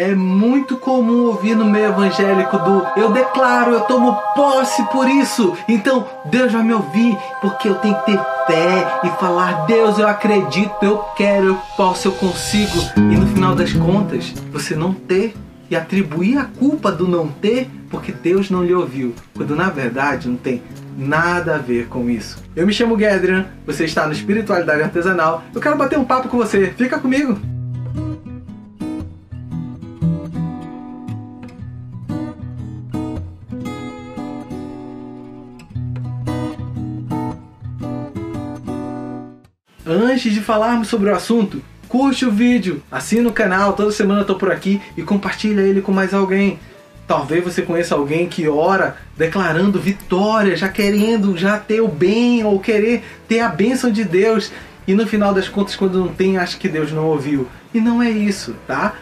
É muito comum ouvir no meio evangélico do eu declaro, eu tomo posse por isso. Então Deus vai me ouvir porque eu tenho que ter fé e falar: Deus, eu acredito, eu quero, eu posso, eu consigo. E no final das contas, você não ter e atribuir a culpa do não ter porque Deus não lhe ouviu, quando na verdade não tem nada a ver com isso. Eu me chamo Gedrian, você está no Espiritualidade Artesanal. Eu quero bater um papo com você. Fica comigo. Antes de falarmos sobre o assunto, curte o vídeo, assina o canal, toda semana eu tô por aqui e compartilha ele com mais alguém. Talvez você conheça alguém que ora declarando vitória, já querendo já ter o bem ou querer ter a bênção de Deus e no final das contas quando não tem acha que Deus não ouviu. E não é isso, tá?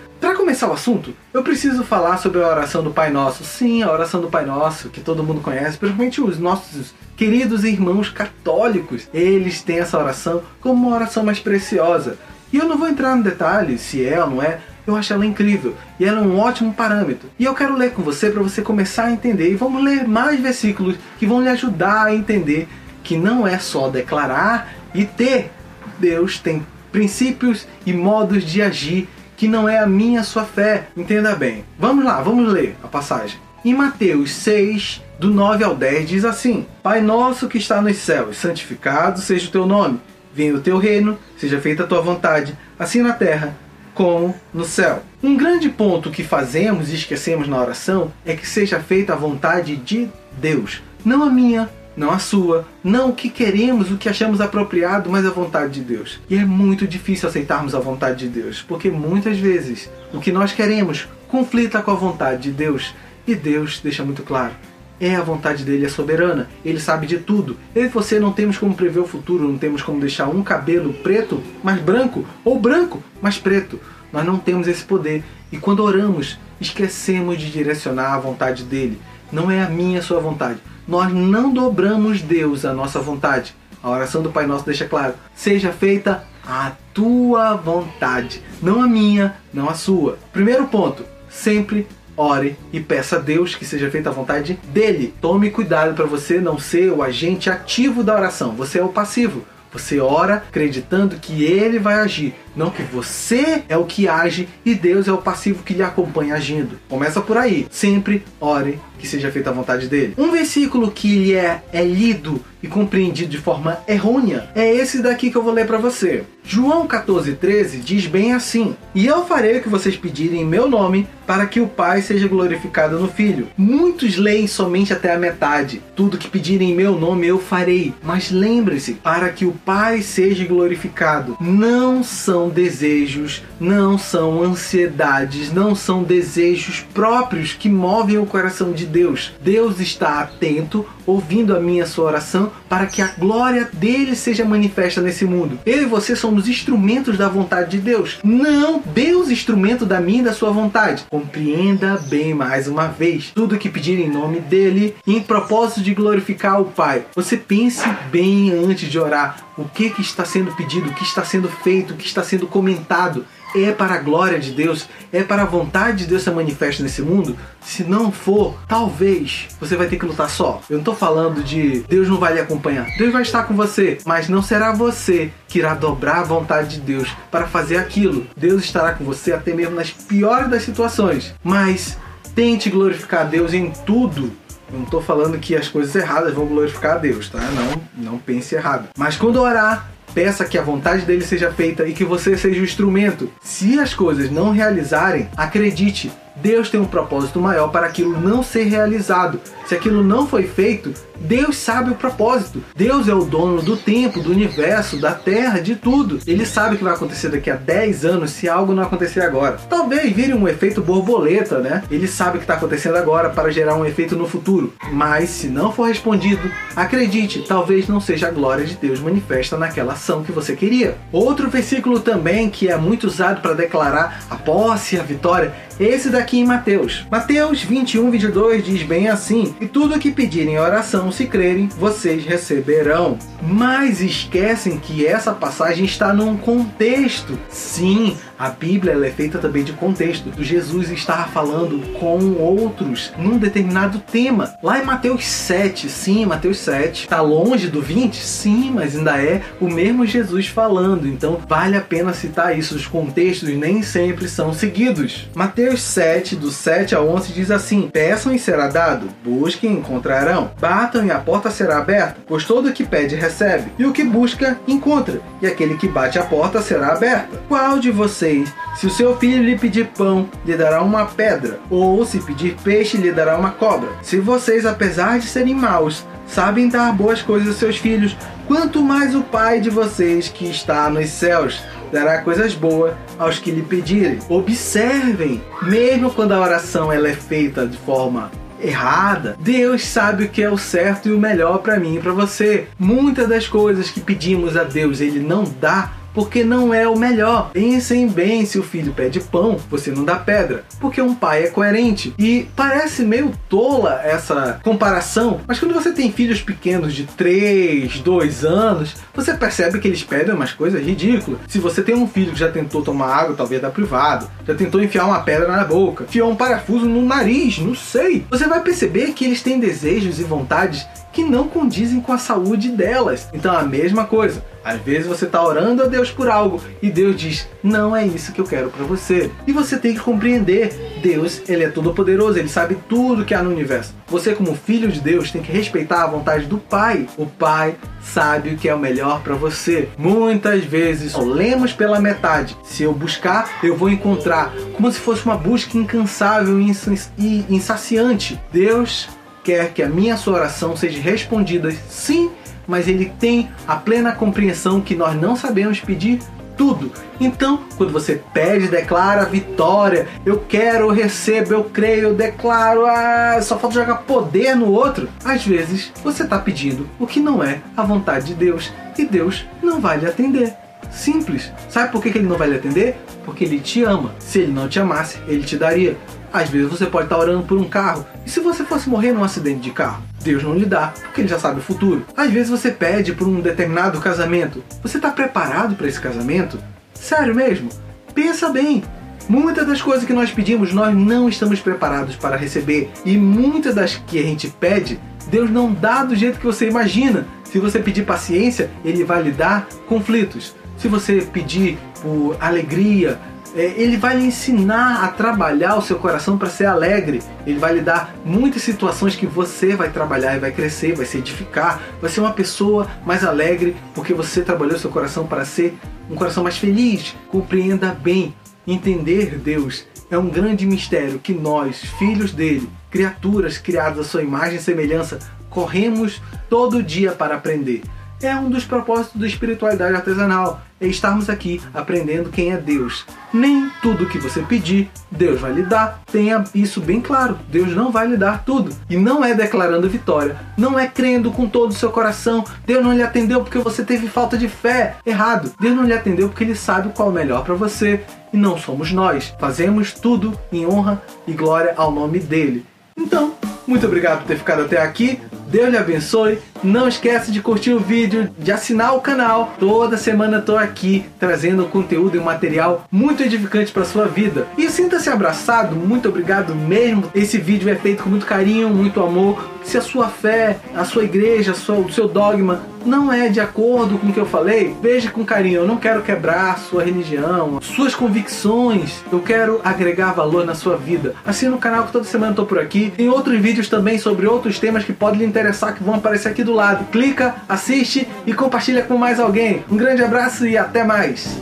Começar o assunto, eu preciso falar sobre a oração do Pai Nosso. Sim, a oração do Pai Nosso, que todo mundo conhece, principalmente os nossos queridos irmãos católicos. Eles têm essa oração como uma oração mais preciosa. E eu não vou entrar no detalhe se é ou não é, eu acho ela incrível e ela é um ótimo parâmetro. E eu quero ler com você para você começar a entender. E vamos ler mais versículos que vão lhe ajudar a entender que não é só declarar e ter. Deus tem princípios e modos de agir que não é a minha a sua fé. Entenda bem. Vamos lá, vamos ler a passagem. Em Mateus 6, do 9 ao 10, diz assim: Pai nosso que está nos céus, santificado seja o teu nome. Venha o teu reino, seja feita a tua vontade, assim na terra como no céu. Um grande ponto que fazemos e esquecemos na oração é que seja feita a vontade de Deus, não a minha, não a sua, não o que queremos, o que achamos apropriado, mas a vontade de Deus. E é muito difícil aceitarmos a vontade de Deus, porque muitas vezes o que nós queremos conflita com a vontade de Deus, e Deus deixa muito claro: é a vontade dele, é soberana. Ele sabe de tudo. Eu e você não temos como prever o futuro, não temos como deixar um cabelo preto mais branco ou branco mais preto. Nós não temos esse poder. E quando oramos, esquecemos de direcionar a vontade dele. Não é a minha a sua vontade. Nós não dobramos Deus à nossa vontade. A oração do Pai Nosso deixa claro: seja feita a tua vontade, não a minha, não a sua. Primeiro ponto: sempre ore e peça a Deus que seja feita a vontade dele. Tome cuidado para você não ser o agente ativo da oração, você é o passivo. Você ora acreditando que ele vai agir, não que você é o que age e Deus é o passivo que lhe acompanha agindo. Começa por aí. Sempre ore que seja feita a vontade dele. Um versículo que é, é lido e compreendido de forma errônea é esse daqui que eu vou ler para você. João 14,13 diz bem assim: E eu farei o que vocês pedirem em meu nome, para que o Pai seja glorificado no Filho. Muitos leem somente até a metade. Tudo que pedirem em meu nome eu farei. Mas lembre-se, para que o Pai seja glorificado, não são desejos, não são ansiedades, não são desejos próprios que movem o coração de Deus. Deus está atento, ouvindo a minha sua oração, para que a glória dele seja manifesta nesse mundo. Eu e você somos instrumentos da vontade de Deus. Não Deus instrumento da minha e da sua vontade. Compreenda bem mais uma vez tudo que pedir em nome dele, em propósito de glorificar o Pai. Você pense bem antes de orar o que, que está sendo pedido, o que está sendo feito, o que está sendo comentado é para a glória de Deus, é para a vontade de Deus ser manifesta nesse mundo? Se não for, talvez você vai ter que lutar só. Eu não estou falando de Deus não vai lhe acompanhar. Deus vai estar com você, mas não será você que irá dobrar a vontade de Deus para fazer aquilo. Deus estará com você até mesmo nas piores das situações. Mas tente glorificar a Deus em tudo. Não estou falando que as coisas erradas vão glorificar a Deus, tá? Não, não pense errado. Mas quando orar, Peça que a vontade dele seja feita e que você seja o instrumento. Se as coisas não realizarem, acredite, Deus tem um propósito maior para aquilo não ser realizado. Se aquilo não foi feito, Deus sabe o propósito. Deus é o dono do tempo, do universo, da terra, de tudo. Ele sabe o que vai acontecer daqui a 10 anos se algo não acontecer agora. Talvez vire um efeito borboleta, né? Ele sabe o que está acontecendo agora para gerar um efeito no futuro. Mas se não for respondido, acredite, talvez não seja a glória de Deus manifesta naquela ação que você queria. Outro versículo também que é muito usado para declarar a posse e a vitória, esse daqui em Mateus. Mateus 21, 22 diz bem assim: E tudo o que pedirem em oração se crerem, vocês receberão. Mas esquecem que essa passagem está num contexto. Sim, A Bíblia é feita também de contexto. Jesus estava falando com outros num determinado tema. Lá em Mateus 7, sim, Mateus 7. Está longe do 20? Sim, mas ainda é o mesmo Jesus falando. Então vale a pena citar isso. Os contextos nem sempre são seguidos. Mateus 7, do 7 a 11, diz assim: Peçam e será dado, busquem e encontrarão, batam e a porta será aberta, pois todo o que pede recebe, e o que busca encontra, e aquele que bate a porta será aberta. Qual de vocês, se o seu filho lhe pedir pão, lhe dará uma pedra, ou se pedir peixe, lhe dará uma cobra? Se vocês, apesar de serem maus, sabem dar boas coisas aos seus filhos, quanto mais o Pai de vocês que está nos céus dará coisas boas aos que lhe pedirem. Observem, mesmo quando a oração ela é feita de forma errada, Deus sabe o que é o certo e o melhor para mim e para você. Muitas das coisas que pedimos a Deus, ele não dá porque não é o melhor. Pensem bem, se o filho pede pão, você não dá pedra, porque um pai é coerente. E parece meio tola essa comparação, mas quando você tem filhos pequenos de 3, 2 anos, você percebe que eles pedem umas coisas ridículas. Se você tem um filho que já tentou tomar água, talvez da privado, já tentou enfiar uma pedra na boca, enfiou um parafuso no nariz, não sei. Você vai perceber que eles têm desejos e vontades que não condizem com a saúde delas. Então a mesma coisa. Às vezes você está orando a Deus por algo e Deus diz: "Não é isso que eu quero para você". E você tem que compreender, Deus, ele é todo poderoso, ele sabe tudo que há no universo. Você como filho de Deus tem que respeitar a vontade do Pai. O Pai sabe o que é o melhor para você. Muitas vezes lemos pela metade. Se eu buscar, eu vou encontrar, como se fosse uma busca incansável e insaciante. Deus quer que a minha sua oração seja respondida sim, mas ele tem a plena compreensão que nós não sabemos pedir tudo. Então, quando você pede, declara vitória, eu quero, eu recebo, eu creio, eu declaro, ah, só falta jogar poder no outro. Às vezes, você está pedindo o que não é a vontade de Deus e Deus não vai lhe atender. Simples. Sabe por que ele não vai lhe atender? Porque ele te ama. Se ele não te amasse, ele te daria. Às vezes você pode estar orando por um carro. E se você fosse morrer num acidente de carro? Deus não lhe dá, porque ele já sabe o futuro. Às vezes você pede por um determinado casamento. Você está preparado para esse casamento? Sério mesmo? Pensa bem. Muitas das coisas que nós pedimos, nós não estamos preparados para receber. E muitas das que a gente pede, Deus não dá do jeito que você imagina. Se você pedir paciência, ele vai lhe dar conflitos. Se você pedir por alegria, ele vai lhe ensinar a trabalhar o seu coração para ser alegre. Ele vai lhe dar muitas situações que você vai trabalhar e vai crescer, vai se edificar, vai ser uma pessoa mais alegre porque você trabalhou seu coração para ser um coração mais feliz. Compreenda bem, entender Deus é um grande mistério que nós, filhos dele, criaturas criadas à sua imagem e semelhança, corremos todo dia para aprender é um dos propósitos da espiritualidade artesanal, é estarmos aqui aprendendo quem é Deus. Nem tudo que você pedir, Deus vai lhe dar. Tenha isso bem claro, Deus não vai lhe dar tudo. E não é declarando vitória, não é crendo com todo o seu coração, Deus não lhe atendeu porque você teve falta de fé. Errado. Deus não lhe atendeu porque ele sabe qual é o melhor para você. E não somos nós. Fazemos tudo em honra e glória ao nome dele. Então, muito obrigado por ter ficado até aqui. Deus lhe abençoe. Não esquece de curtir o vídeo, de assinar o canal. Toda semana estou aqui trazendo conteúdo e material muito edificante para sua vida. E sinta-se abraçado. Muito obrigado mesmo. Esse vídeo é feito com muito carinho, muito amor. Se a sua fé, a sua igreja, o seu dogma não é de acordo com o que eu falei, veja com carinho. Eu não quero quebrar sua religião, suas convicções. Eu quero agregar valor na sua vida. Assina o canal que toda semana estou por aqui. Tem outros vídeos também sobre outros temas que podem lhe interessar que vão aparecer aqui do lado. Clica, assiste e compartilha com mais alguém. Um grande abraço e até mais!